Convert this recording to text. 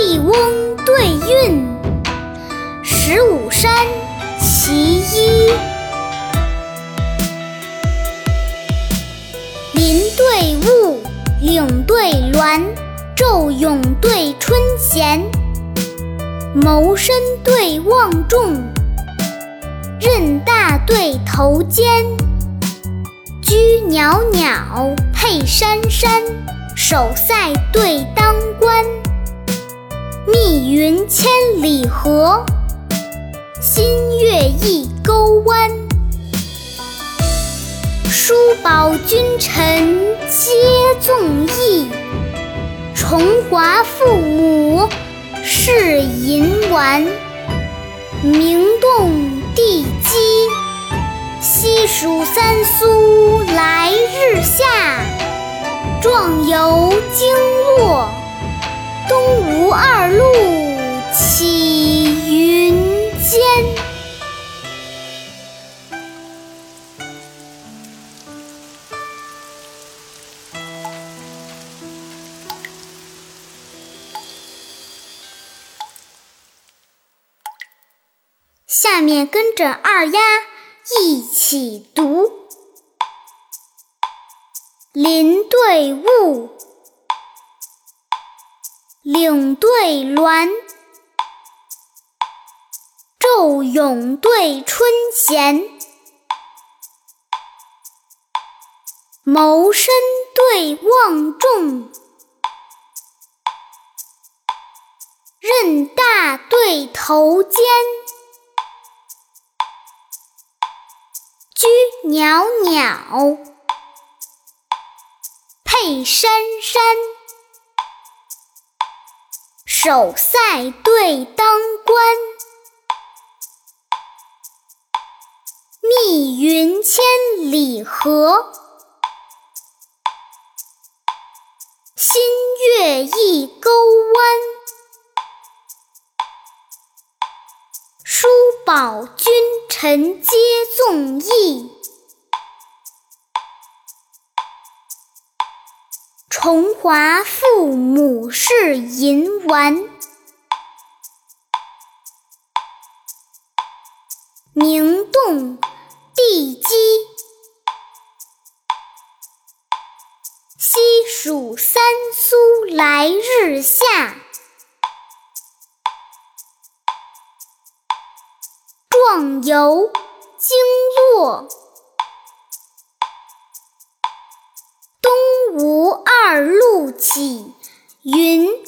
《笠翁对韵》十五山其一，林对雾，岭对峦，昼永对春闲，谋身对望重，任大对头尖，居袅袅配珊珊，守塞对当关。密云千里河，新月一钩弯。叔宝君臣皆纵意，重华父母是银丸。名动地基，西蜀三苏来日下。壮游经下面跟着二丫一起读：林对雾，岭对峦，昼永对春闲，谋深对望重，任大对头尖。居袅袅，配珊珊，守塞对当关。密云千里合，新月一钩弯。叔宝君臣皆纵意，重华父母是银丸。名动地基，西蜀三苏来日下。游经络，东吴二路起云。